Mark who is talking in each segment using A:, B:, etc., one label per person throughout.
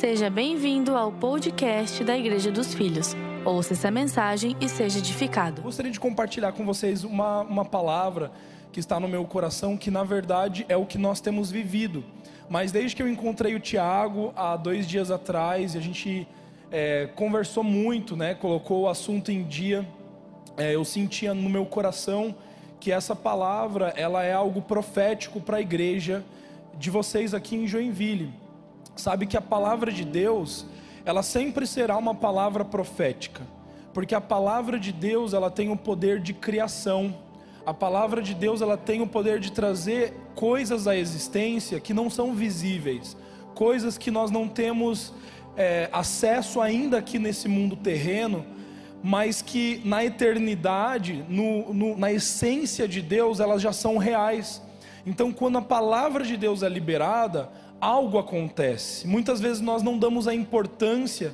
A: Seja bem-vindo ao podcast da Igreja dos Filhos. Ouça essa mensagem e seja edificado.
B: Gostaria de compartilhar com vocês uma, uma palavra que está no meu coração, que na verdade é o que nós temos vivido. Mas desde que eu encontrei o Tiago há dois dias atrás, e a gente é, conversou muito, né? Colocou o assunto em dia. É, eu sentia no meu coração que essa palavra ela é algo profético para a igreja de vocês aqui em Joinville. Sabe que a palavra de Deus, ela sempre será uma palavra profética, porque a palavra de Deus, ela tem o poder de criação. A palavra de Deus, ela tem o poder de trazer coisas à existência que não são visíveis, coisas que nós não temos é, acesso ainda aqui nesse mundo terreno, mas que na eternidade, no, no, na essência de Deus, elas já são reais. Então, quando a palavra de Deus é liberada, algo acontece. Muitas vezes nós não damos a importância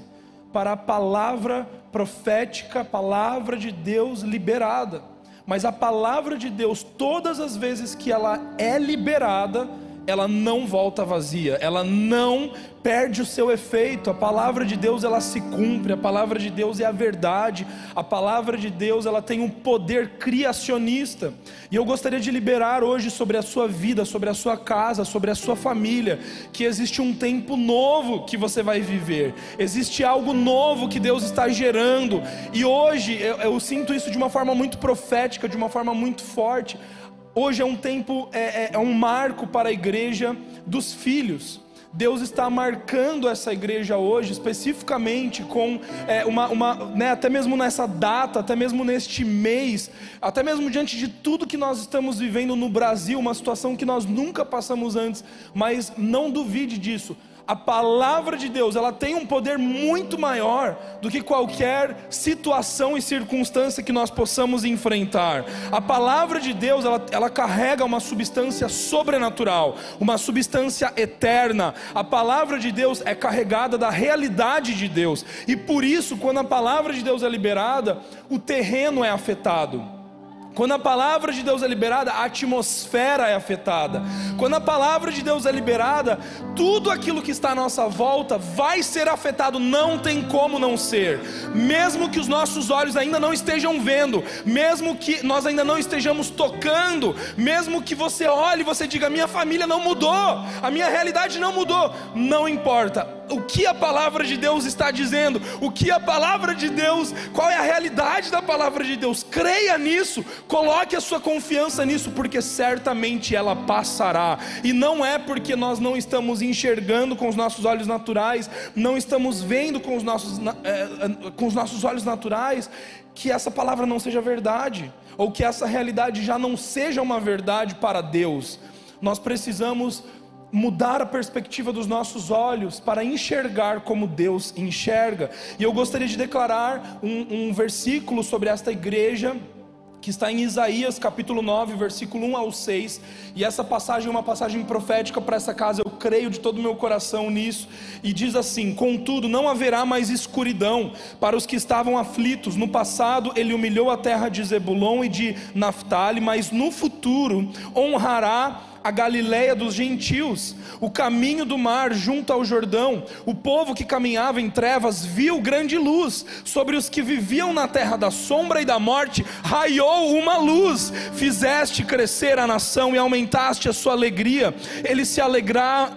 B: para a palavra profética, a palavra de Deus liberada. Mas a palavra de Deus, todas as vezes que ela é liberada, ela não volta vazia, ela não perde o seu efeito. A palavra de Deus ela se cumpre, a palavra de Deus é a verdade. A palavra de Deus ela tem um poder criacionista. E eu gostaria de liberar hoje sobre a sua vida, sobre a sua casa, sobre a sua família, que existe um tempo novo que você vai viver. Existe algo novo que Deus está gerando. E hoje eu, eu sinto isso de uma forma muito profética, de uma forma muito forte Hoje é um tempo, é, é, é um marco para a igreja dos filhos. Deus está marcando essa igreja hoje, especificamente com é, uma, uma né, até mesmo nessa data, até mesmo neste mês, até mesmo diante de tudo que nós estamos vivendo no Brasil, uma situação que nós nunca passamos antes, mas não duvide disso a palavra de Deus, ela tem um poder muito maior do que qualquer situação e circunstância que nós possamos enfrentar. A palavra de Deus, ela, ela carrega uma substância sobrenatural, uma substância eterna. A palavra de Deus é carregada da realidade de Deus. E por isso, quando a palavra de Deus é liberada, o terreno é afetado. Quando a palavra de Deus é liberada, a atmosfera é afetada. Quando a palavra de Deus é liberada, tudo aquilo que está à nossa volta vai ser afetado, não tem como não ser. Mesmo que os nossos olhos ainda não estejam vendo, mesmo que nós ainda não estejamos tocando, mesmo que você olhe e você diga: "Minha família não mudou, a minha realidade não mudou", não importa o que a palavra de Deus está dizendo, o que a palavra de Deus, qual é a realidade da palavra de Deus. Creia nisso, coloque a sua confiança nisso, porque certamente ela passará. E não é porque nós não estamos enxergando com os nossos olhos naturais, não estamos vendo com os nossos, é, com os nossos olhos naturais, que essa palavra não seja verdade, ou que essa realidade já não seja uma verdade para Deus. Nós precisamos mudar a perspectiva dos nossos olhos para enxergar como Deus enxerga. E eu gostaria de declarar um, um versículo sobre esta igreja que está em Isaías capítulo 9, versículo 1 ao 6, e essa passagem é uma passagem profética para essa casa, eu creio de todo o meu coração nisso, e diz assim: Contudo, não haverá mais escuridão para os que estavam aflitos. No passado, ele humilhou a terra de Zebulon e de Naphtali, mas no futuro honrará a Galiléia dos gentios, o caminho do mar junto ao Jordão. O povo que caminhava em trevas viu grande luz. Sobre os que viviam na terra da sombra e da morte, raiou uma luz. Fizeste crescer a nação e aumentaste a sua alegria. Eles se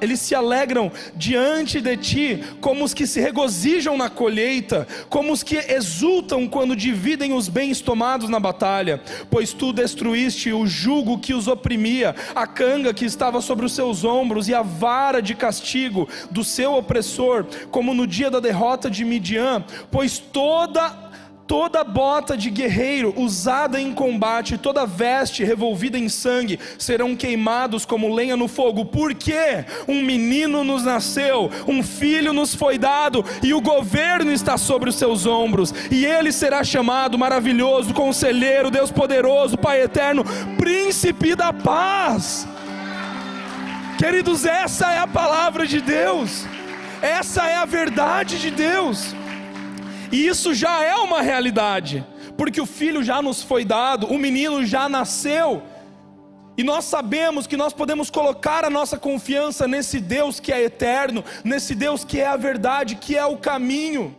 B: eles se alegram diante de ti, como os que se regozijam na colheita, como os que exultam quando dividem os bens tomados na batalha, pois tu destruíste o jugo que os oprimia, a que estava sobre os seus ombros e a vara de castigo do seu opressor, como no dia da derrota de Midian, pois toda toda bota de guerreiro usada em combate, toda veste revolvida em sangue, serão queimados como lenha no fogo, porque um menino nos nasceu, um filho nos foi dado, e o governo está sobre os seus ombros, e ele será chamado maravilhoso, conselheiro, Deus poderoso, Pai eterno, príncipe da paz. Queridos, essa é a palavra de Deus, essa é a verdade de Deus, e isso já é uma realidade, porque o filho já nos foi dado, o menino já nasceu, E nós sabemos que nós podemos colocar a nossa confiança nesse Deus que é eterno, nesse Deus que é a verdade, que é o caminho.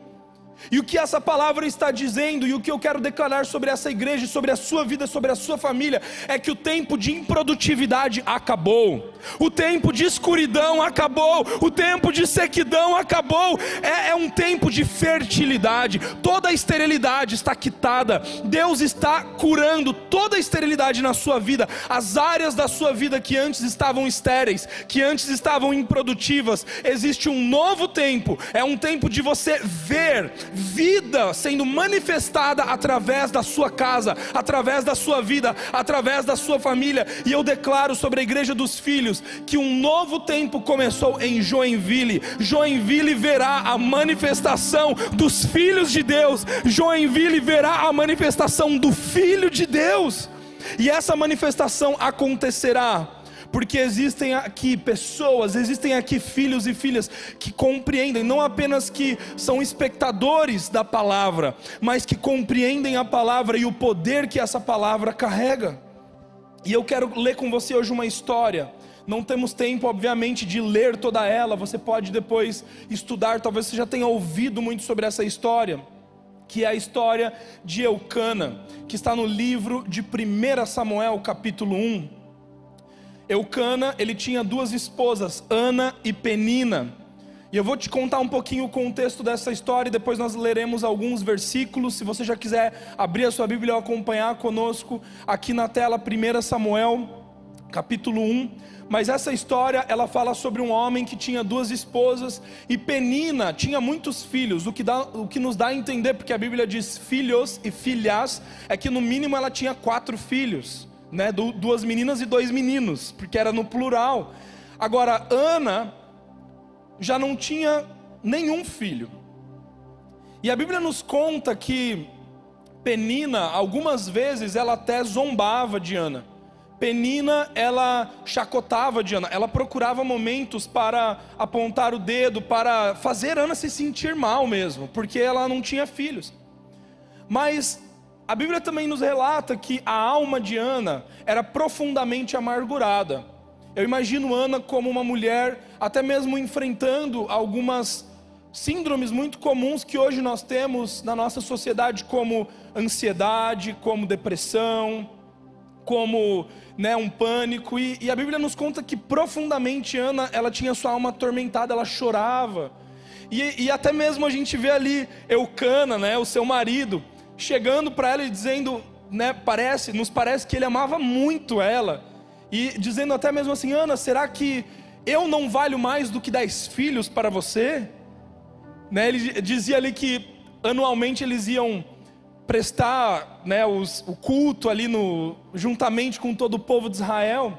B: E o que essa palavra está dizendo, e o que eu quero declarar sobre essa igreja, sobre a sua vida, sobre a sua família, é que o tempo de improdutividade acabou, o tempo de escuridão acabou, o tempo de sequidão acabou, é, é um tempo de fertilidade, toda a esterilidade está quitada, Deus está curando toda a esterilidade na sua vida, as áreas da sua vida que antes estavam estéreis, que antes estavam improdutivas, existe um novo tempo, é um tempo de você ver vida sendo manifestada através da sua casa, através da sua vida, através da sua família. E eu declaro sobre a igreja dos filhos que um novo tempo começou em Joinville. Joinville verá a manifestação dos filhos de Deus. Joinville verá a manifestação do Filho de Deus. E essa manifestação acontecerá porque existem aqui pessoas, existem aqui filhos e filhas que compreendem, não apenas que são espectadores da palavra, mas que compreendem a palavra e o poder que essa palavra carrega. E eu quero ler com você hoje uma história. Não temos tempo, obviamente, de ler toda ela. Você pode depois estudar. Talvez você já tenha ouvido muito sobre essa história, que é a história de Eucana, que está no livro de 1 Samuel, capítulo 1. Eucana, ele tinha duas esposas, Ana e Penina. E eu vou te contar um pouquinho o contexto dessa história e depois nós leremos alguns versículos. Se você já quiser abrir a sua Bíblia e acompanhar conosco aqui na tela, 1 Samuel, capítulo 1. Mas essa história, ela fala sobre um homem que tinha duas esposas e Penina tinha muitos filhos, o que, dá, o que nos dá a entender, porque a Bíblia diz filhos e filhas, é que no mínimo ela tinha quatro filhos né, duas meninas e dois meninos, porque era no plural. Agora, Ana já não tinha nenhum filho. E a Bíblia nos conta que Penina, algumas vezes, ela até zombava de Ana. Penina, ela chacotava de Ana, ela procurava momentos para apontar o dedo, para fazer Ana se sentir mal mesmo, porque ela não tinha filhos. Mas a Bíblia também nos relata que a alma de Ana era profundamente amargurada. Eu imagino Ana como uma mulher, até mesmo enfrentando algumas síndromes muito comuns que hoje nós temos na nossa sociedade, como ansiedade, como depressão, como né, um pânico. E, e a Bíblia nos conta que profundamente Ana, ela tinha sua alma atormentada, ela chorava. E, e até mesmo a gente vê ali Eucana, né, o seu marido, chegando para ela e dizendo, né, parece, nos parece que ele amava muito ela, e dizendo até mesmo assim: Ana, será que eu não valho mais do que dez filhos para você? Né, ele dizia ali que anualmente eles iam prestar né, os, o culto ali no, juntamente com todo o povo de Israel,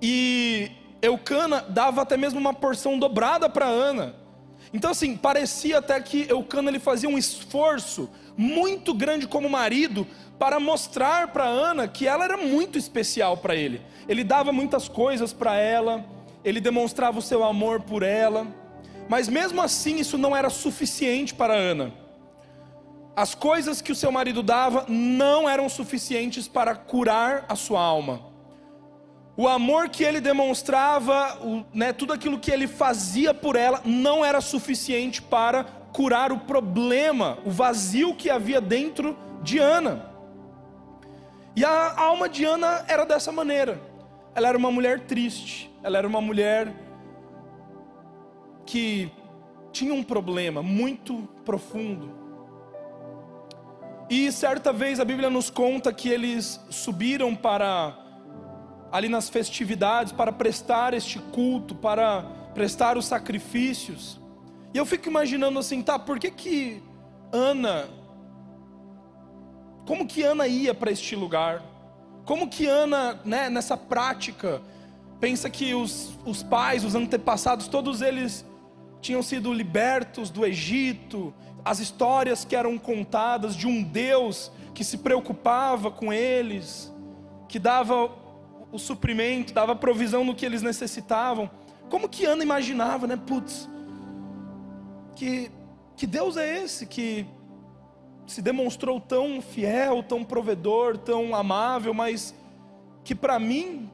B: e Eucana dava até mesmo uma porção dobrada para Ana. Então assim, parecia até que Eucana ele fazia um esforço muito grande como marido para mostrar para Ana que ela era muito especial para ele. Ele dava muitas coisas para ela, ele demonstrava o seu amor por ela, mas mesmo assim isso não era suficiente para Ana. As coisas que o seu marido dava não eram suficientes para curar a sua alma. O amor que ele demonstrava, o, né, tudo aquilo que ele fazia por ela, não era suficiente para curar o problema, o vazio que havia dentro de Ana. E a alma de Ana era dessa maneira. Ela era uma mulher triste, ela era uma mulher que tinha um problema muito profundo. E certa vez a Bíblia nos conta que eles subiram para ali nas festividades para prestar este culto, para prestar os sacrifícios. E eu fico imaginando assim, tá, por que que Ana, como que Ana ia para este lugar? Como que Ana, né, nessa prática, pensa que os, os pais, os antepassados, todos eles tinham sido libertos do Egito, as histórias que eram contadas de um Deus que se preocupava com eles, que dava o suprimento, dava provisão no que eles necessitavam. Como que Ana imaginava, né? Putz, que, que Deus é esse que se demonstrou tão fiel, tão provedor, tão amável, mas que para mim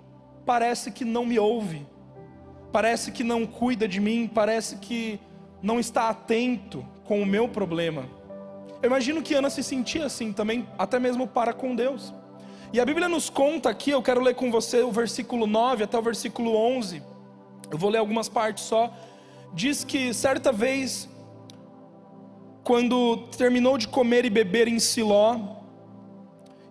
B: parece que não me ouve, parece que não cuida de mim, parece que não está atento com o meu problema. Eu imagino que Ana se sentia assim também, até mesmo para com Deus. E a Bíblia nos conta aqui, eu quero ler com você o versículo 9 até o versículo 11. Eu vou ler algumas partes só. Diz que certa vez, quando terminou de comer e beber em Siló,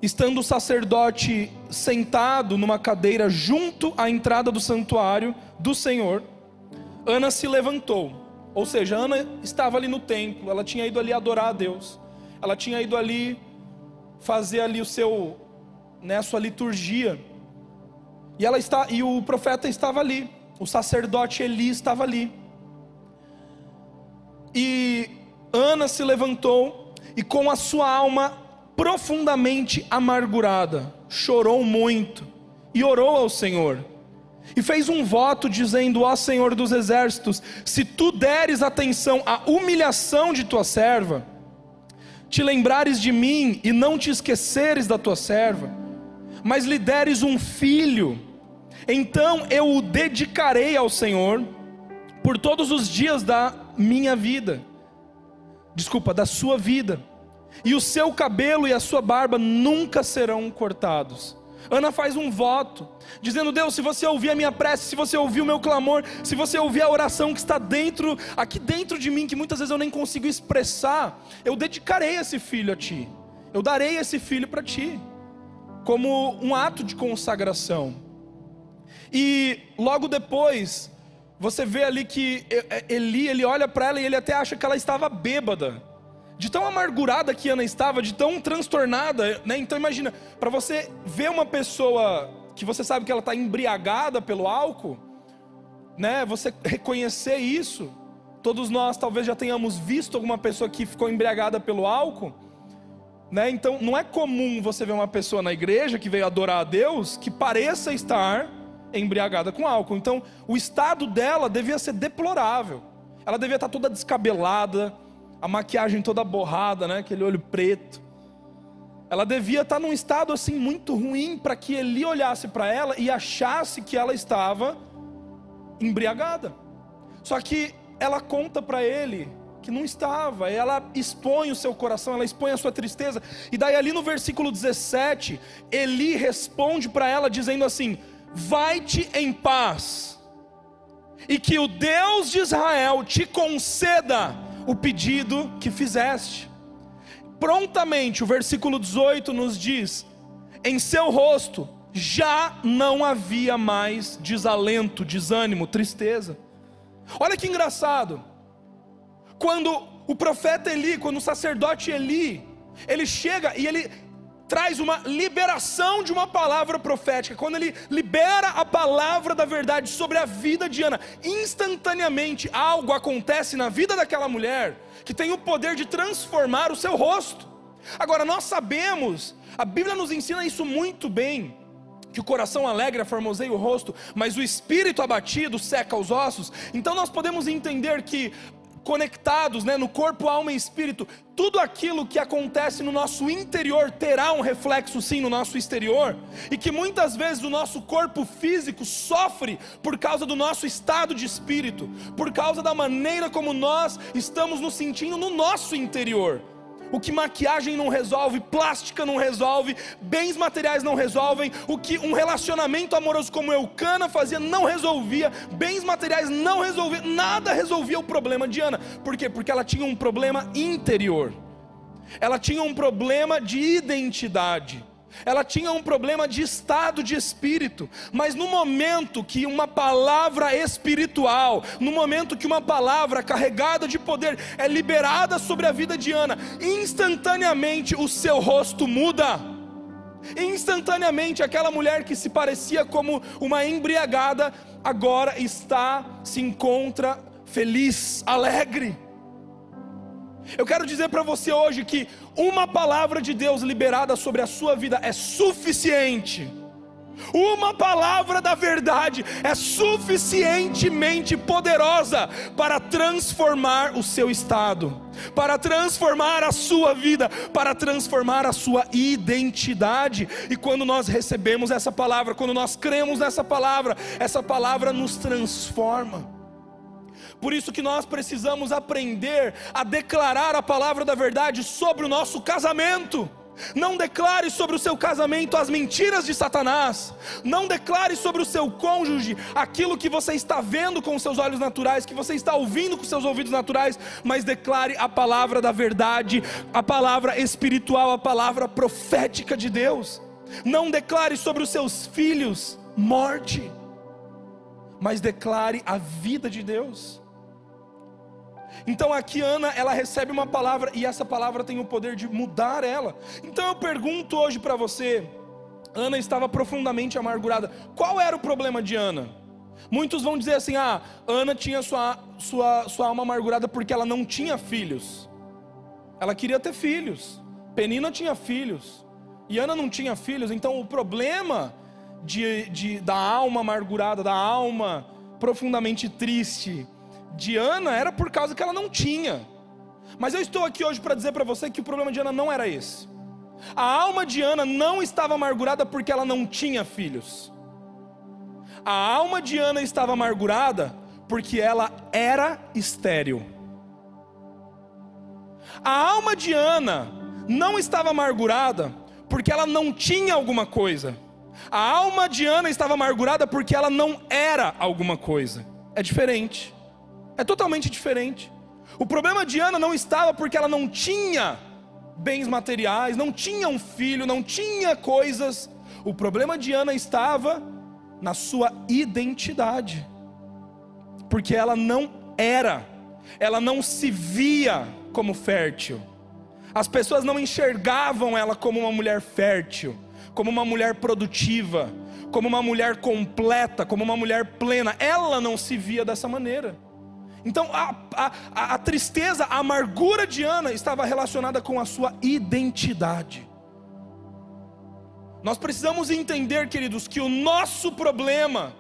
B: estando o sacerdote sentado numa cadeira junto à entrada do santuário do Senhor, Ana se levantou. Ou seja, Ana estava ali no templo, ela tinha ido ali adorar a Deus. Ela tinha ido ali fazer ali o seu, né, sua liturgia. E ela está e o profeta estava ali, o sacerdote Eli estava ali. E Ana se levantou e com a sua alma profundamente amargurada, chorou muito e orou ao Senhor. E fez um voto dizendo: Ó Senhor dos exércitos, se tu deres atenção à humilhação de tua serva, te lembrares de mim e não te esqueceres da tua serva, mas lhe deres um filho, então eu o dedicarei ao Senhor por todos os dias da minha vida, desculpa, da sua vida e o seu cabelo e a sua barba nunca serão cortados. Ana faz um voto, dizendo: Deus, se você ouvir a minha prece, se você ouvir o meu clamor, se você ouvir a oração que está dentro, aqui dentro de mim, que muitas vezes eu nem consigo expressar, eu dedicarei esse filho a ti, eu darei esse filho para ti, como um ato de consagração. E logo depois, você vê ali que Eli, ele olha para ela e ele até acha que ela estava bêbada de tão amargurada que Ana estava, de tão transtornada, né? Então imagina, para você ver uma pessoa que você sabe que ela está embriagada pelo álcool, né? Você reconhecer isso, todos nós talvez já tenhamos visto alguma pessoa que ficou embriagada pelo álcool, né? Então não é comum você ver uma pessoa na igreja que veio adorar a Deus que pareça estar embriagada com álcool. Então o estado dela devia ser deplorável. Ela devia estar toda descabelada, a maquiagem toda borrada, né? Aquele olho preto. Ela devia estar num estado assim muito ruim para que ele olhasse para ela e achasse que ela estava embriagada. Só que ela conta para ele que não estava, ela expõe o seu coração, ela expõe a sua tristeza. E daí ali no versículo 17, Eli responde para ela dizendo assim: "Vai-te em paz, e que o Deus de Israel te conceda o pedido que fizeste. Prontamente, o versículo 18 nos diz: em seu rosto já não havia mais desalento, desânimo, tristeza. Olha que engraçado. Quando o profeta Eli, quando o sacerdote Eli, ele chega e ele traz uma liberação de uma palavra profética. Quando ele libera a palavra da verdade sobre a vida de Ana, instantaneamente algo acontece na vida daquela mulher que tem o poder de transformar o seu rosto. Agora, nós sabemos, a Bíblia nos ensina isso muito bem. Que o coração alegre formoseia o rosto, mas o espírito abatido seca os ossos. Então nós podemos entender que conectados né, no corpo, alma e espírito, tudo aquilo que acontece no nosso interior terá um reflexo sim no nosso exterior, e que muitas vezes o nosso corpo físico sofre por causa do nosso estado de espírito, por causa da maneira como nós estamos nos sentindo no nosso interior. O que maquiagem não resolve, plástica não resolve, bens materiais não resolvem, o que um relacionamento amoroso como Eucana fazia não resolvia, bens materiais não resolvia, nada resolvia o problema de Ana. Por quê? Porque ela tinha um problema interior. Ela tinha um problema de identidade ela tinha um problema de estado de espírito, mas no momento que uma palavra espiritual, no momento que uma palavra carregada de poder é liberada sobre a vida de Ana, instantaneamente o seu rosto muda. Instantaneamente aquela mulher que se parecia como uma embriagada, agora está, se encontra feliz, alegre. Eu quero dizer para você hoje que uma palavra de Deus liberada sobre a sua vida é suficiente Uma palavra da verdade é suficientemente poderosa para transformar o seu estado, para transformar a sua vida, para transformar a sua identidade. E quando nós recebemos essa palavra, quando nós cremos nessa palavra, essa palavra nos transforma. Por isso que nós precisamos aprender a declarar a palavra da verdade sobre o nosso casamento. Não declare sobre o seu casamento as mentiras de Satanás. Não declare sobre o seu cônjuge aquilo que você está vendo com os seus olhos naturais, que você está ouvindo com os seus ouvidos naturais, mas declare a palavra da verdade, a palavra espiritual, a palavra profética de Deus. Não declare sobre os seus filhos morte, mas declare a vida de Deus. Então aqui Ana, ela recebe uma palavra e essa palavra tem o poder de mudar ela. Então eu pergunto hoje para você, Ana estava profundamente amargurada. Qual era o problema de Ana? Muitos vão dizer assim: "Ah, Ana tinha sua sua sua alma amargurada porque ela não tinha filhos. Ela queria ter filhos. Penina tinha filhos. E Ana não tinha filhos, então o problema de, de, da alma amargurada, da alma profundamente triste, de Ana era por causa que ela não tinha. Mas eu estou aqui hoje para dizer para você que o problema de Ana não era esse. A alma de Ana não estava amargurada porque ela não tinha filhos. A alma de Ana estava amargurada porque ela era estéril. A alma de Ana não estava amargurada porque ela não tinha alguma coisa. A alma de Ana estava amargurada porque ela não era alguma coisa. É diferente. É totalmente diferente. O problema de Ana não estava porque ela não tinha bens materiais, não tinha um filho, não tinha coisas. O problema de Ana estava na sua identidade, porque ela não era, ela não se via como fértil. As pessoas não enxergavam ela como uma mulher fértil, como uma mulher produtiva, como uma mulher completa, como uma mulher plena. Ela não se via dessa maneira. Então a, a, a tristeza, a amargura de Ana estava relacionada com a sua identidade. Nós precisamos entender, queridos, que o nosso problema,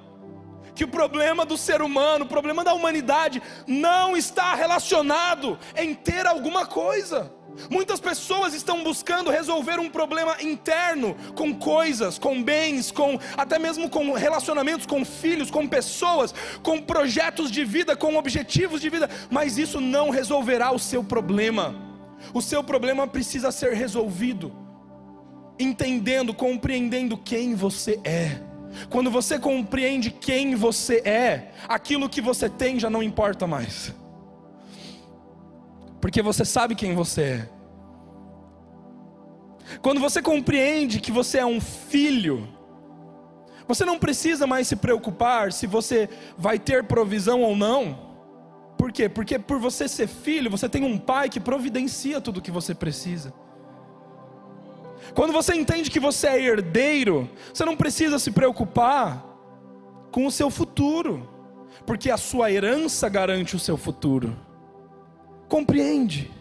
B: que o problema do ser humano, o problema da humanidade, não está relacionado em ter alguma coisa. Muitas pessoas estão buscando resolver um problema interno com coisas, com bens, com até mesmo com relacionamentos com filhos, com pessoas, com projetos de vida, com objetivos de vida, mas isso não resolverá o seu problema. O seu problema precisa ser resolvido entendendo, compreendendo quem você é. Quando você compreende quem você é, aquilo que você tem já não importa mais porque você sabe quem você é. Quando você compreende que você é um filho, você não precisa mais se preocupar se você vai ter provisão ou não. Por quê? Porque por você ser filho, você tem um pai que providencia tudo o que você precisa. Quando você entende que você é herdeiro, você não precisa se preocupar com o seu futuro, porque a sua herança garante o seu futuro compreende.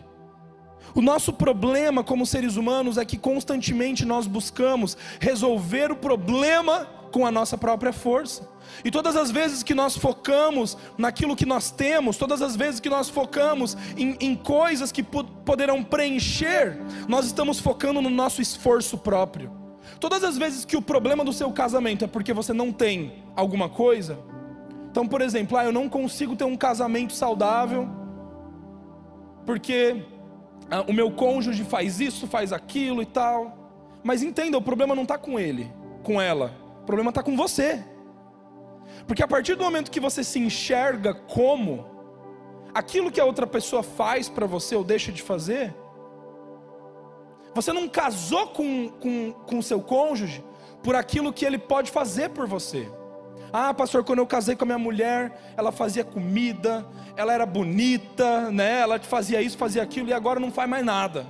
B: O nosso problema como seres humanos é que constantemente nós buscamos resolver o problema com a nossa própria força. E todas as vezes que nós focamos naquilo que nós temos, todas as vezes que nós focamos em, em coisas que poderão preencher, nós estamos focando no nosso esforço próprio. Todas as vezes que o problema do seu casamento é porque você não tem alguma coisa, então, por exemplo, ah, eu não consigo ter um casamento saudável porque ah, o meu cônjuge faz isso, faz aquilo e tal. Mas entenda, o problema não está com ele, com ela. O problema está com você. Porque a partir do momento que você se enxerga como aquilo que a outra pessoa faz para você ou deixa de fazer, você não casou com o com, com seu cônjuge por aquilo que ele pode fazer por você. Ah, pastor, quando eu casei com a minha mulher, ela fazia comida, ela era bonita, né? Ela fazia isso, fazia aquilo e agora não faz mais nada.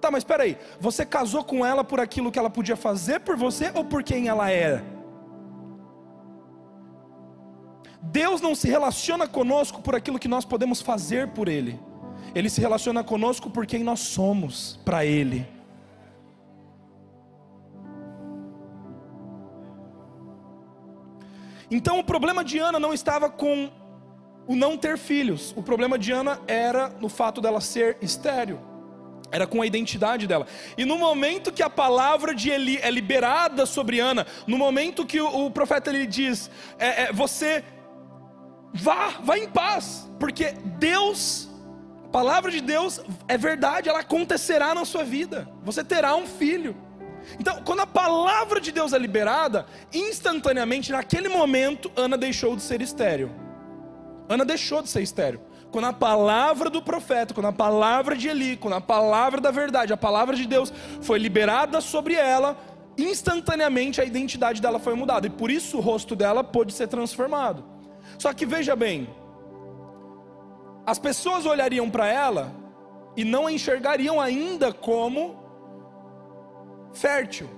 B: Tá, mas espera aí. Você casou com ela por aquilo que ela podia fazer por você ou por quem ela era? Deus não se relaciona conosco por aquilo que nós podemos fazer por ele. Ele se relaciona conosco por quem nós somos para ele. Então o problema de Ana não estava com o não ter filhos. O problema de Ana era no fato dela ser estéril. Era com a identidade dela. E no momento que a palavra de Eli é liberada sobre Ana, no momento que o, o profeta ele diz: é, é, Você vá, vá em paz, porque Deus, a palavra de Deus é verdade, ela acontecerá na sua vida. Você terá um filho. Então, quando a palavra de Deus é liberada, instantaneamente, naquele momento, Ana deixou de ser estéril. Ana deixou de ser estéril. Quando a palavra do profeta, quando a palavra de Eli, quando a palavra da verdade, a palavra de Deus foi liberada sobre ela, instantaneamente a identidade dela foi mudada. E por isso o rosto dela pôde ser transformado. Só que veja bem, as pessoas olhariam para ela e não a enxergariam ainda como fértil.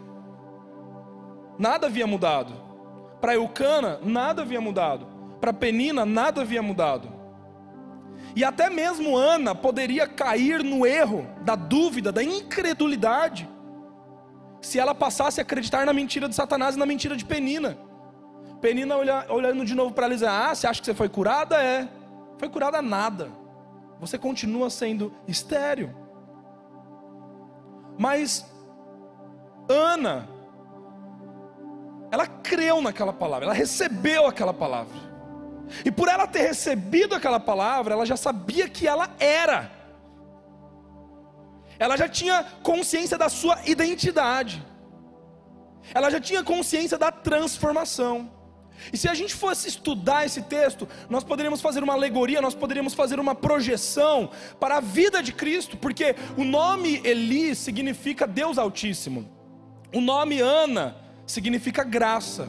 B: Nada havia mudado. Para Eucana, nada havia mudado. Para Penina, nada havia mudado. E até mesmo Ana poderia cair no erro da dúvida, da incredulidade, se ela passasse a acreditar na mentira de Satanás e na mentira de Penina. Penina olhando de novo para ela e dizendo: Ah, você acha que você foi curada? É. Foi curada nada. Você continua sendo estéreo. Mas Ana, ela creu naquela palavra, ela recebeu aquela palavra. E por ela ter recebido aquela palavra, ela já sabia que ela era. Ela já tinha consciência da sua identidade. Ela já tinha consciência da transformação. E se a gente fosse estudar esse texto, nós poderíamos fazer uma alegoria, nós poderíamos fazer uma projeção para a vida de Cristo, porque o nome Eli significa Deus Altíssimo. O nome Ana significa graça.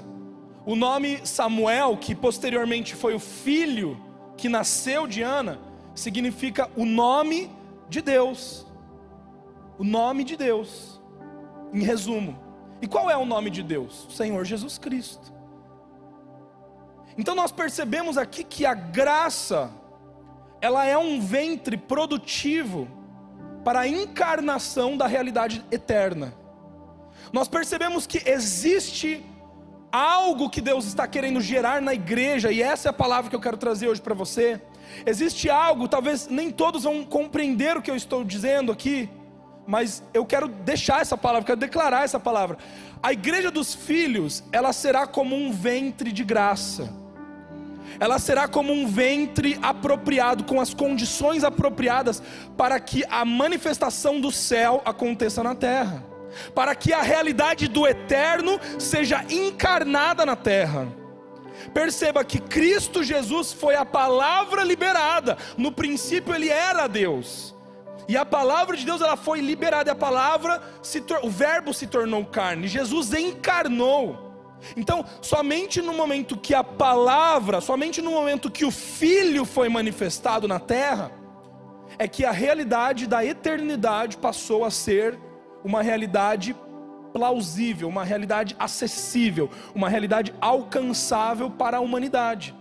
B: O nome Samuel, que posteriormente foi o filho que nasceu de Ana, significa o nome de Deus. O nome de Deus. Em resumo. E qual é o nome de Deus? O Senhor Jesus Cristo. Então nós percebemos aqui que a graça ela é um ventre produtivo para a encarnação da realidade eterna nós percebemos que existe algo que Deus está querendo gerar na igreja, e essa é a palavra que eu quero trazer hoje para você. Existe algo, talvez nem todos vão compreender o que eu estou dizendo aqui, mas eu quero deixar essa palavra, quero declarar essa palavra. A igreja dos filhos, ela será como um ventre de graça. Ela será como um ventre apropriado, com as condições apropriadas para que a manifestação do céu aconteça na terra para que a realidade do eterno seja encarnada na terra. Perceba que Cristo Jesus foi a palavra liberada. No princípio ele era Deus. E a palavra de Deus ela foi liberada, a palavra o verbo se tornou carne. Jesus encarnou. Então, somente no momento que a palavra, somente no momento que o filho foi manifestado na terra, é que a realidade da eternidade passou a ser uma realidade plausível, uma realidade acessível, uma realidade alcançável para a humanidade.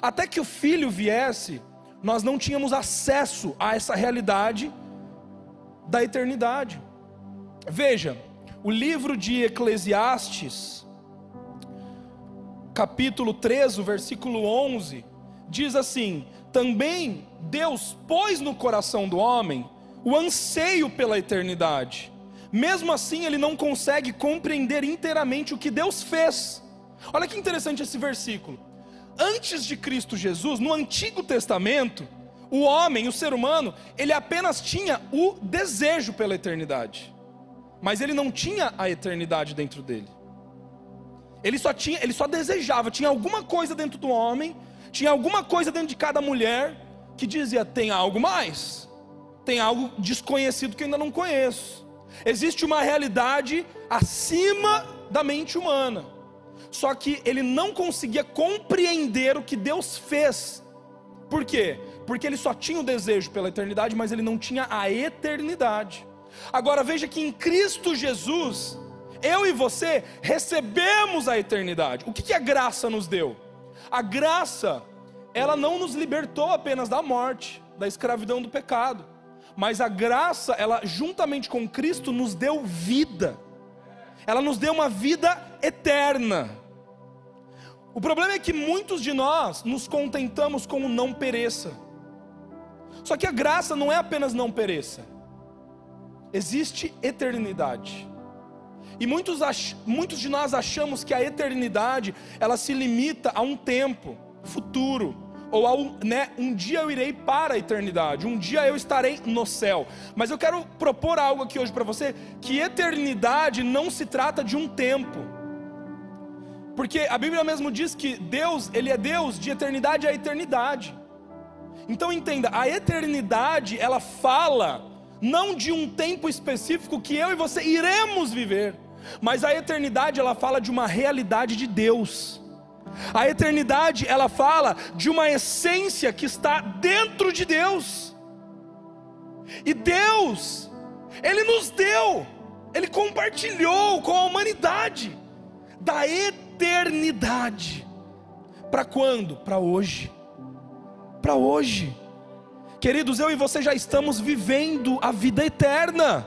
B: Até que o filho viesse, nós não tínhamos acesso a essa realidade da eternidade. Veja, o livro de Eclesiastes, capítulo 13, versículo 11, diz assim: Também Deus pôs no coração do homem o anseio pela eternidade mesmo assim ele não consegue compreender inteiramente o que Deus fez. Olha que interessante esse versículo. Antes de Cristo Jesus, no Antigo Testamento, o homem, o ser humano, ele apenas tinha o desejo pela eternidade, mas ele não tinha a eternidade dentro dele. Ele só tinha, ele só desejava, tinha alguma coisa dentro do homem, tinha alguma coisa dentro de cada mulher que dizia: tem algo mais, tem algo desconhecido que eu ainda não conheço. Existe uma realidade acima da mente humana. Só que ele não conseguia compreender o que Deus fez. Por quê? Porque ele só tinha o desejo pela eternidade, mas ele não tinha a eternidade. Agora veja que em Cristo Jesus, eu e você recebemos a eternidade. O que, que a graça nos deu? A graça, ela não nos libertou apenas da morte, da escravidão do pecado mas a graça, ela juntamente com Cristo nos deu vida. Ela nos deu uma vida eterna. O problema é que muitos de nós nos contentamos com o não pereça. Só que a graça não é apenas não pereça, existe eternidade. E muitos, muitos de nós achamos que a eternidade ela se limita a um tempo futuro, ou a um, né, um dia eu irei para a eternidade, um dia eu estarei no céu. Mas eu quero propor algo aqui hoje para você, que eternidade não se trata de um tempo. Porque a Bíblia mesmo diz que Deus, ele é Deus de eternidade a eternidade. Então entenda, a eternidade, ela fala não de um tempo específico que eu e você iremos viver, mas a eternidade ela fala de uma realidade de Deus. A eternidade ela fala de uma essência que está dentro de Deus. E Deus, ele nos deu, ele compartilhou com a humanidade da eternidade. Para quando? Para hoje. Para hoje. Queridos, eu e você já estamos vivendo a vida eterna.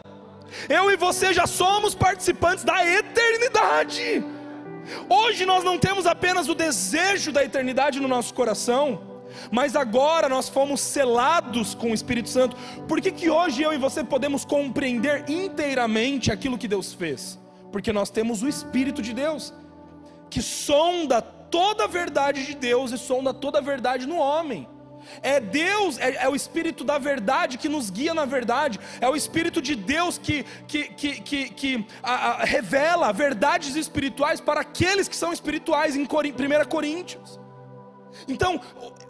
B: Eu e você já somos participantes da eternidade. Hoje nós não temos apenas o desejo da eternidade no nosso coração, mas agora nós fomos selados com o Espírito Santo. Por que, que hoje eu e você podemos compreender inteiramente aquilo que Deus fez? Porque nós temos o Espírito de Deus, que sonda toda a verdade de Deus e sonda toda a verdade no homem. É Deus, é, é, o Espírito da verdade que nos guia na verdade, é o Espírito de Deus que, que, que, que, que a, a, revela verdades espirituais para aqueles que são espirituais, em 1 Coríntios. Então,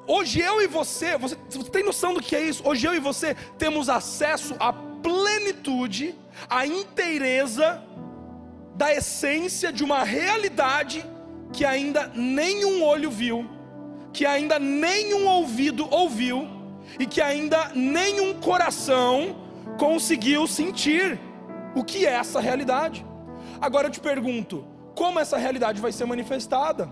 B: hoje eu e você, você, você tem noção do que é isso? Hoje eu e você temos acesso à plenitude, à inteireza da essência de uma realidade que ainda nenhum olho viu que ainda nenhum ouvido ouviu e que ainda nenhum coração conseguiu sentir o que é essa realidade. Agora eu te pergunto, como essa realidade vai ser manifestada?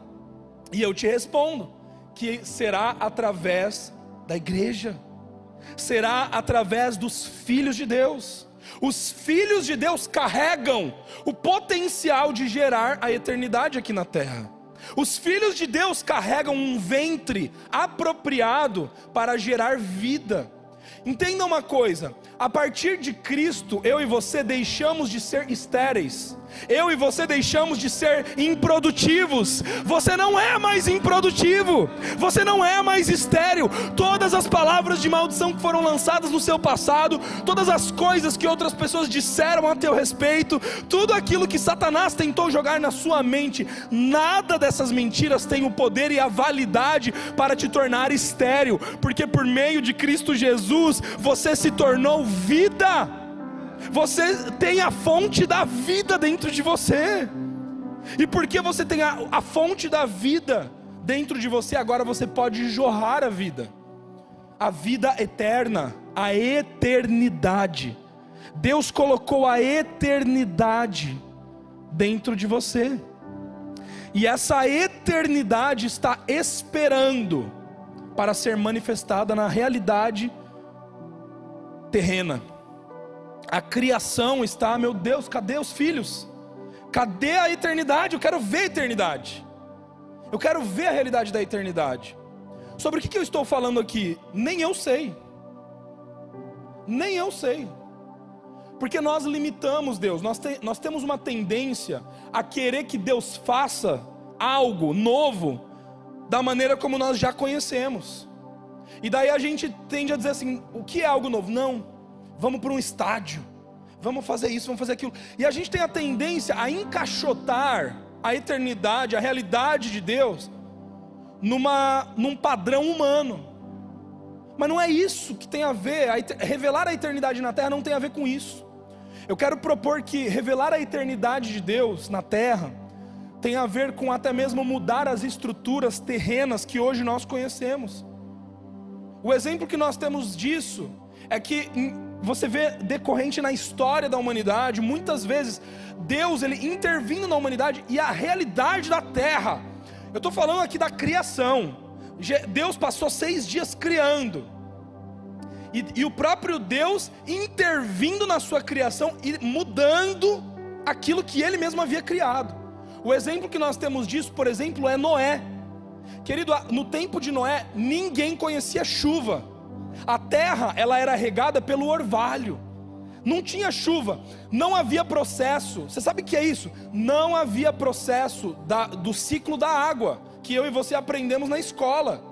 B: E eu te respondo que será através da igreja. Será através dos filhos de Deus. Os filhos de Deus carregam o potencial de gerar a eternidade aqui na terra. Os filhos de Deus carregam um ventre apropriado para gerar vida. Entenda uma coisa: a partir de Cristo, eu e você deixamos de ser estéreis eu e você deixamos de ser improdutivos. Você não é mais improdutivo. Você não é mais estéril. Todas as palavras de maldição que foram lançadas no seu passado, todas as coisas que outras pessoas disseram a teu respeito, tudo aquilo que Satanás tentou jogar na sua mente, nada dessas mentiras tem o poder e a validade para te tornar estéril, porque por meio de Cristo Jesus você se tornou vida. Você tem a fonte da vida dentro de você. E porque você tem a, a fonte da vida dentro de você, agora você pode jorrar a vida. A vida eterna, a eternidade. Deus colocou a eternidade dentro de você. E essa eternidade está esperando para ser manifestada na realidade terrena. A criação está, meu Deus, cadê os filhos? Cadê a eternidade? Eu quero ver a eternidade. Eu quero ver a realidade da eternidade. Sobre o que eu estou falando aqui? Nem eu sei. Nem eu sei. Porque nós limitamos Deus, nós, te, nós temos uma tendência a querer que Deus faça algo novo da maneira como nós já conhecemos. E daí a gente tende a dizer assim: o que é algo novo? Não vamos para um estádio, vamos fazer isso, vamos fazer aquilo. E a gente tem a tendência a encaixotar a eternidade, a realidade de Deus, numa, num padrão humano. Mas não é isso que tem a ver, a, revelar a eternidade na terra não tem a ver com isso. Eu quero propor que revelar a eternidade de Deus na terra tem a ver com até mesmo mudar as estruturas terrenas que hoje nós conhecemos. O exemplo que nós temos disso é que você vê decorrente na história da humanidade, muitas vezes Deus ele intervindo na humanidade e a realidade da terra. Eu estou falando aqui da criação. Deus passou seis dias criando. E, e, o próprio Deus intervindo na sua criação e mudando aquilo que ele mesmo havia criado. O exemplo que nós temos disso, por exemplo, é Noé. Querido, no tempo de Noé, ninguém conhecia chuva. A terra, ela era regada pelo orvalho. Não tinha chuva, não havia processo. Você sabe o que é isso? Não havia processo da, do ciclo da água que eu e você aprendemos na escola.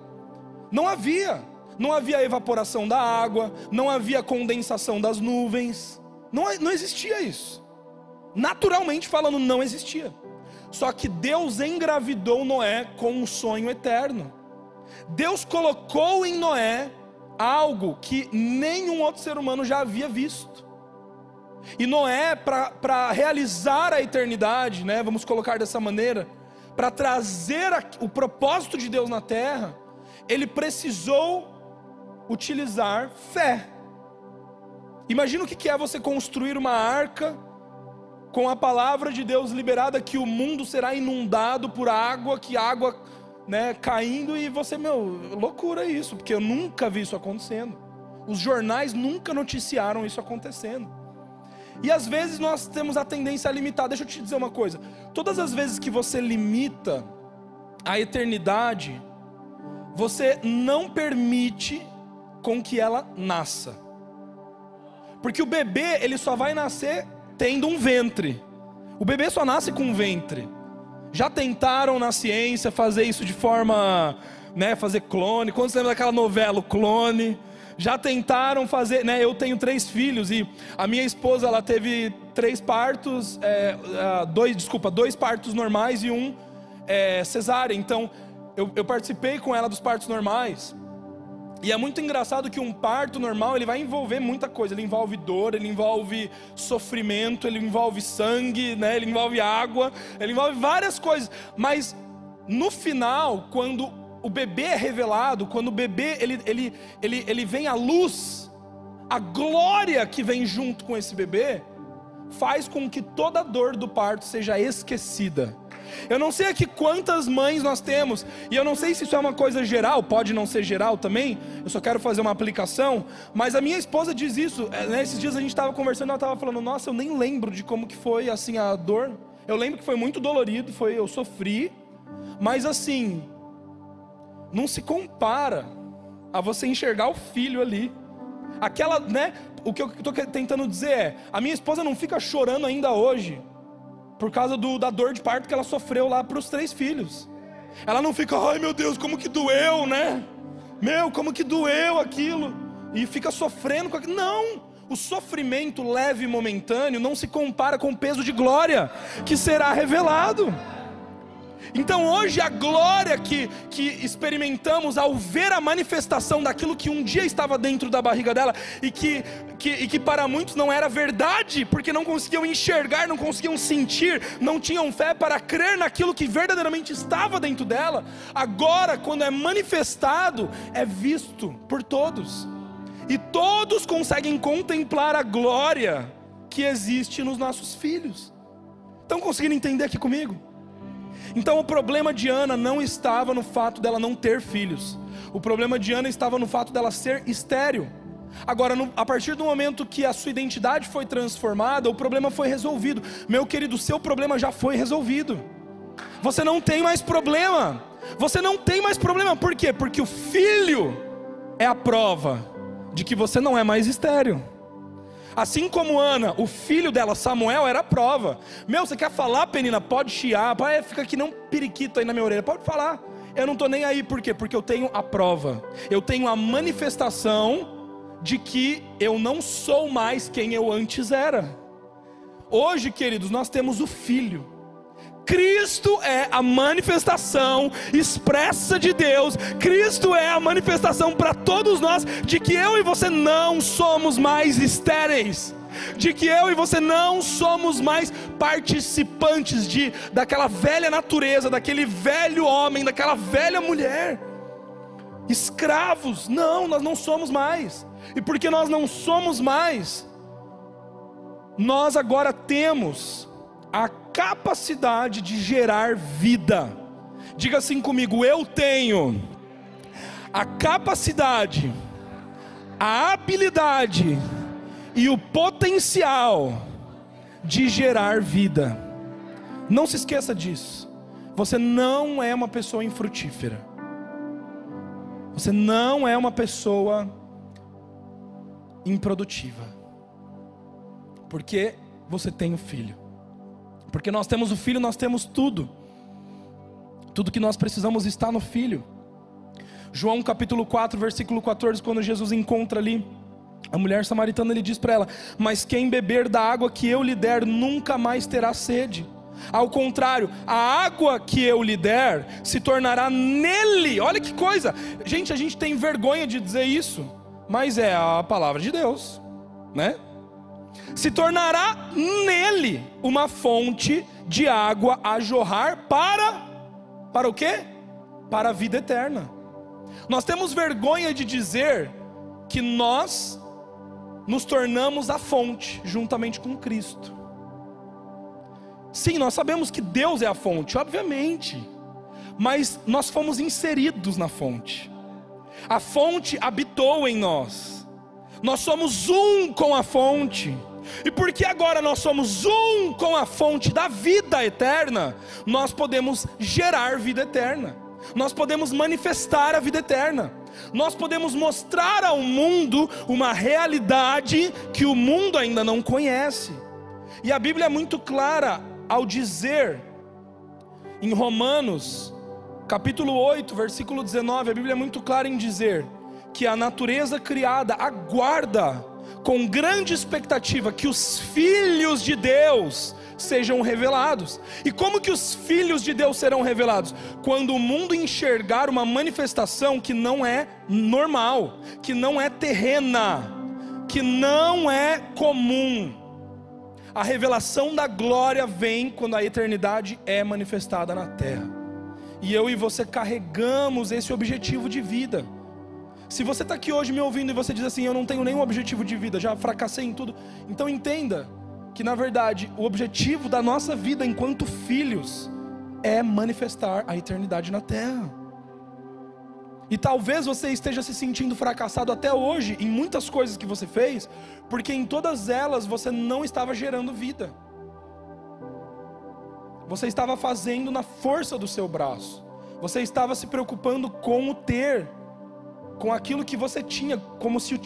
B: Não havia. Não havia evaporação da água, não havia condensação das nuvens. Não, não existia isso. Naturalmente falando, não existia. Só que Deus engravidou Noé com um sonho eterno. Deus colocou em Noé algo que nenhum outro ser humano já havia visto. E Noé, para realizar a eternidade, né, vamos colocar dessa maneira, para trazer a, o propósito de Deus na terra, ele precisou utilizar fé. Imagina o que é você construir uma arca com a palavra de Deus liberada que o mundo será inundado por água, que água, né, caindo e você, meu, loucura isso, porque eu nunca vi isso acontecendo. Os jornais nunca noticiaram isso acontecendo. E às vezes nós temos a tendência a limitar. Deixa eu te dizer uma coisa. Todas as vezes que você limita a eternidade, você não permite com que ela nasça. Porque o bebê, ele só vai nascer tendo um ventre. O bebê só nasce com um ventre. Já tentaram na ciência fazer isso de forma, né, fazer clone. Quando você lembra daquela novela, o Clone? Já tentaram fazer, né? Eu tenho três filhos e a minha esposa ela teve três partos, é, dois, desculpa, dois partos normais e um é, cesárea. Então eu, eu participei com ela dos partos normais. E é muito engraçado que um parto normal ele vai envolver muita coisa. Ele envolve dor, ele envolve sofrimento, ele envolve sangue, né? Ele envolve água, ele envolve várias coisas. Mas no final, quando o bebê é revelado, quando o bebê ele, ele, ele, ele vem à luz, a glória que vem junto com esse bebê faz com que toda a dor do parto seja esquecida. Eu não sei aqui quantas mães nós temos, e eu não sei se isso é uma coisa geral, pode não ser geral também, eu só quero fazer uma aplicação, mas a minha esposa diz isso, é, né, esses dias a gente estava conversando, ela estava falando, nossa, eu nem lembro de como que foi assim a dor, eu lembro que foi muito dolorido, foi, eu sofri, mas assim, não se compara a você enxergar o filho ali, aquela, né, o que eu estou tentando dizer é, a minha esposa não fica chorando ainda hoje, por causa do, da dor de parto que ela sofreu lá para os três filhos. Ela não fica, ai meu Deus, como que doeu, né? Meu, como que doeu aquilo? E fica sofrendo com aquilo. Não! O sofrimento leve e momentâneo não se compara com o peso de glória que será revelado. Então hoje a glória que, que experimentamos ao ver a manifestação daquilo que um dia estava dentro da barriga dela e que, que, e que para muitos não era verdade, porque não conseguiam enxergar, não conseguiam sentir, não tinham fé para crer naquilo que verdadeiramente estava dentro dela, agora, quando é manifestado, é visto por todos, e todos conseguem contemplar a glória que existe nos nossos filhos. Estão conseguindo entender aqui comigo? Então o problema de Ana não estava no fato dela não ter filhos. O problema de Ana estava no fato dela ser estéril. Agora, no, a partir do momento que a sua identidade foi transformada, o problema foi resolvido. Meu querido, seu problema já foi resolvido. Você não tem mais problema. Você não tem mais problema. Por quê? Porque o filho é a prova de que você não é mais estéril. Assim como Ana, o filho dela, Samuel, era a prova. Meu, você quer falar, Penina? Pode chiar, pai, fica aqui não periquito aí na minha orelha. Pode falar. Eu não estou nem aí, por quê? Porque eu tenho a prova. Eu tenho a manifestação de que eu não sou mais quem eu antes era. Hoje, queridos, nós temos o filho. Cristo é a manifestação expressa de Deus, Cristo é a manifestação para todos nós de que eu e você não somos mais estéreis, de que eu e você não somos mais participantes de daquela velha natureza, daquele velho homem, daquela velha mulher, escravos, não, nós não somos mais, e porque nós não somos mais, nós agora temos a capacidade de gerar vida. Diga assim comigo: eu tenho a capacidade, a habilidade e o potencial de gerar vida. Não se esqueça disso. você não é uma pessoa infrutífera. Você não é uma pessoa improdutiva. Porque você tem o filho. Porque nós temos o filho, nós temos tudo. Tudo que nós precisamos está no filho. João capítulo 4, versículo 14, quando Jesus encontra ali a mulher samaritana, ele diz para ela: Mas quem beber da água que eu lhe der nunca mais terá sede. Ao contrário, a água que eu lhe der se tornará nele. Olha que coisa! Gente, a gente tem vergonha de dizer isso, mas é a palavra de Deus, né? Se tornará nele uma fonte de água a jorrar para para o quê? Para a vida eterna. Nós temos vergonha de dizer que nós nos tornamos a fonte juntamente com Cristo. Sim, nós sabemos que Deus é a fonte, obviamente, mas nós fomos inseridos na fonte. A fonte habitou em nós. Nós somos um com a fonte. E porque agora nós somos um com a fonte da vida eterna, nós podemos gerar vida eterna nós podemos manifestar a vida eterna, nós podemos mostrar ao mundo uma realidade que o mundo ainda não conhece. E a Bíblia é muito clara ao dizer, em Romanos, capítulo 8, versículo 19, a Bíblia é muito clara em dizer que a natureza criada aguarda com grande expectativa que os filhos de Deus sejam revelados. E como que os filhos de Deus serão revelados? Quando o mundo enxergar uma manifestação que não é normal, que não é terrena, que não é comum. A revelação da glória vem quando a eternidade é manifestada na terra. E eu e você carregamos esse objetivo de vida. Se você está aqui hoje me ouvindo e você diz assim: Eu não tenho nenhum objetivo de vida, já fracassei em tudo, então entenda que na verdade o objetivo da nossa vida enquanto filhos é manifestar a eternidade na terra. E talvez você esteja se sentindo fracassado até hoje em muitas coisas que você fez, porque em todas elas você não estava gerando vida. Você estava fazendo na força do seu braço. Você estava se preocupando com o ter, com aquilo que você tinha, como se,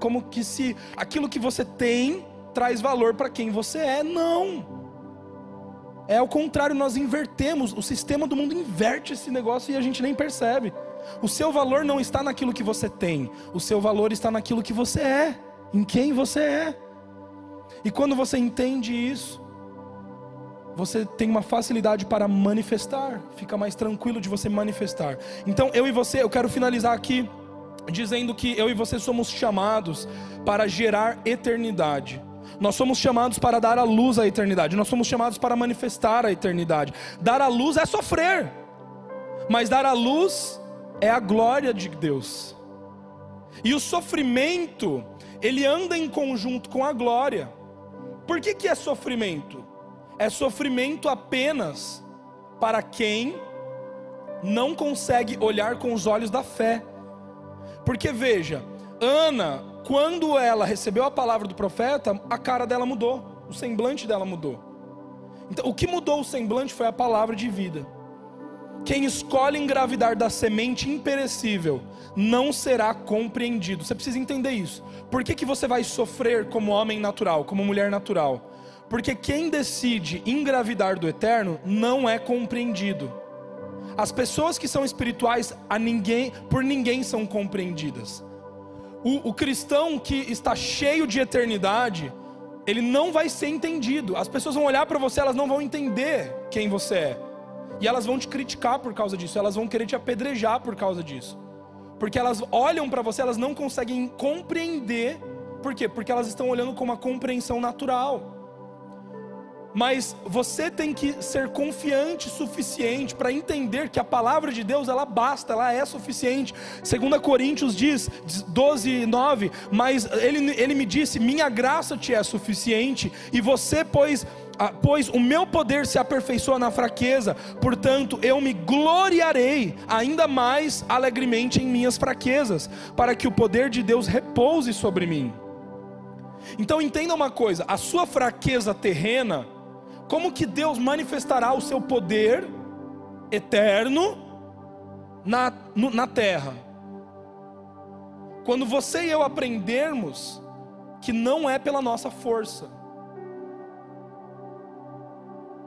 B: como que se aquilo que você tem traz valor para quem você é. Não. É ao contrário, nós invertemos. O sistema do mundo inverte esse negócio e a gente nem percebe. O seu valor não está naquilo que você tem, o seu valor está naquilo que você é, em quem você é. E quando você entende isso, você tem uma facilidade para manifestar, fica mais tranquilo de você manifestar. Então, eu e você, eu quero finalizar aqui dizendo que eu e você somos chamados para gerar eternidade. Nós somos chamados para dar a luz à eternidade, nós somos chamados para manifestar a eternidade. Dar a luz é sofrer, mas dar a luz é a glória de Deus. E o sofrimento, ele anda em conjunto com a glória. Por que, que é sofrimento? É sofrimento apenas para quem não consegue olhar com os olhos da fé. Porque veja, Ana quando ela recebeu a palavra do profeta, a cara dela mudou, o semblante dela mudou. Então, o que mudou o semblante foi a palavra de vida. Quem escolhe engravidar da semente imperecível não será compreendido. Você precisa entender isso. Por que, que você vai sofrer como homem natural, como mulher natural? Porque quem decide engravidar do eterno não é compreendido. As pessoas que são espirituais a ninguém, por ninguém são compreendidas. O, o cristão que está cheio de eternidade, ele não vai ser entendido. As pessoas vão olhar para você, elas não vão entender quem você é. E elas vão te criticar por causa disso, elas vão querer te apedrejar por causa disso. Porque elas olham para você, elas não conseguem compreender. Por quê? Porque elas estão olhando com uma compreensão natural mas você tem que ser confiante suficiente para entender que a palavra de Deus ela basta, ela é suficiente. 2 Coríntios diz, 12, 9, mas ele, ele me disse: Minha graça te é suficiente, e você, pois, pois o meu poder se aperfeiçoa na fraqueza, portanto eu me gloriarei ainda mais alegremente em minhas fraquezas, para que o poder de Deus repouse sobre mim. Então entenda uma coisa: a sua fraqueza terrena como que Deus manifestará o seu poder eterno na, no, na terra. Quando você e eu aprendermos que não é pela nossa força,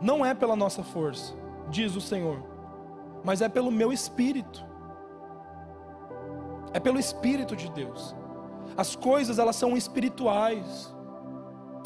B: não é pela nossa força, diz o Senhor, mas é pelo meu espírito. É pelo espírito de Deus. As coisas elas são espirituais.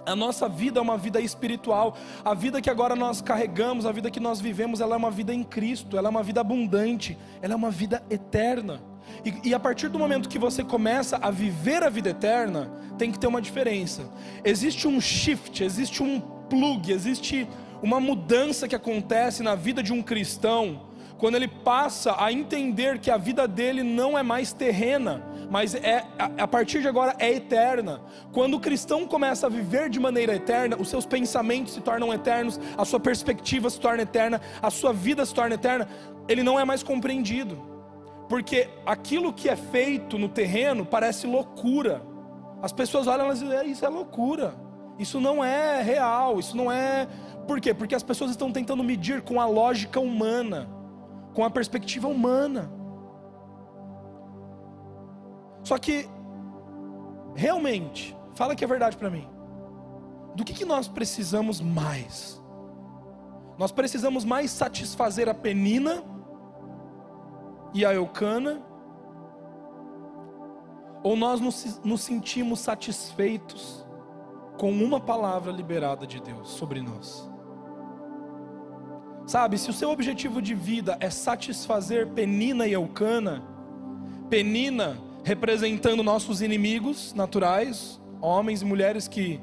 B: A nossa vida é uma vida espiritual. A vida que agora nós carregamos, a vida que nós vivemos, ela é uma vida em Cristo, ela é uma vida abundante, ela é uma vida eterna. E, e, a partir do momento que você começa a viver a vida eterna, tem que ter uma diferença. Existe um shift, existe um plug, existe uma mudança que acontece na vida de um cristão quando ele passa a entender que a vida dele não é mais terrena, mas é a, partir de agora é eterna. Quando o cristão começa a viver de maneira eterna, os seus pensamentos se tornam eternos, a sua perspectiva se torna eterna, a sua vida se torna eterna, ele não é mais compreendido. Porque aquilo que é feito no terreno parece loucura. As pessoas olham e dizem, é, isso é loucura. Isso não é real, isso não é por quê? Porque as pessoas estão tentando medir com a lógica humana, com a perspectiva humana. Só que, realmente, fala que é verdade para mim. Do que, que nós precisamos mais? Nós precisamos mais satisfazer a Penina e a Eucana? Ou nós nos, nos sentimos satisfeitos com uma palavra liberada de Deus sobre nós? Sabe, se o seu objetivo de vida é satisfazer Penina e Eucana, Penina representando nossos inimigos naturais, homens e mulheres que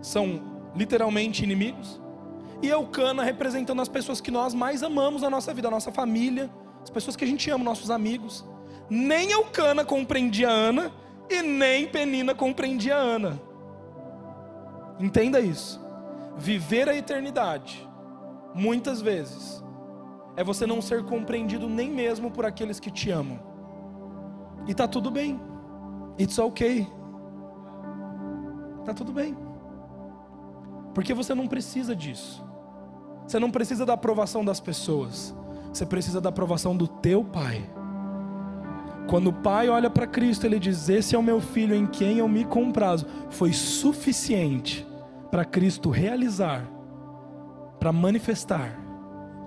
B: são literalmente inimigos, e Eucana representando as pessoas que nós mais amamos na nossa vida, a nossa família, as pessoas que a gente ama, nossos amigos. Nem Eucana compreendia Ana e nem Penina compreendia Ana. Entenda isso. Viver a eternidade muitas vezes, é você não ser compreendido nem mesmo por aqueles que te amam. E tá tudo bem. It's okay. Tá tudo bem. Porque você não precisa disso. Você não precisa da aprovação das pessoas. Você precisa da aprovação do teu pai. Quando o pai olha para Cristo, ele diz: Esse é o meu filho em quem eu me comprazo. Foi suficiente para Cristo realizar para manifestar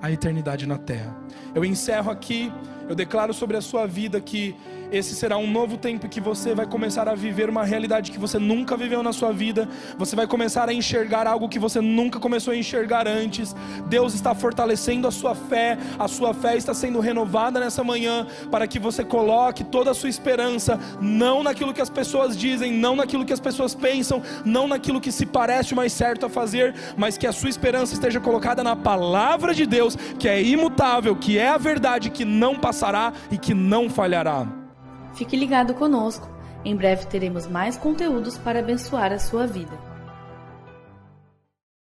B: a eternidade na terra. Eu encerro aqui, eu declaro sobre a sua vida que esse será um novo tempo que você vai começar a viver uma realidade que você nunca viveu na sua vida. Você vai começar a enxergar algo que você nunca começou a enxergar antes. Deus está fortalecendo a sua fé, a sua fé está sendo renovada nessa manhã para que você coloque toda a sua esperança não naquilo que as pessoas dizem, não naquilo que as pessoas pensam, não naquilo que se parece mais certo a fazer, mas que a sua esperança esteja colocada na palavra de Deus, que é imutável, que é a verdade, que não passará e que não falhará.
A: Fique ligado conosco. Em breve teremos mais conteúdos para abençoar a sua vida.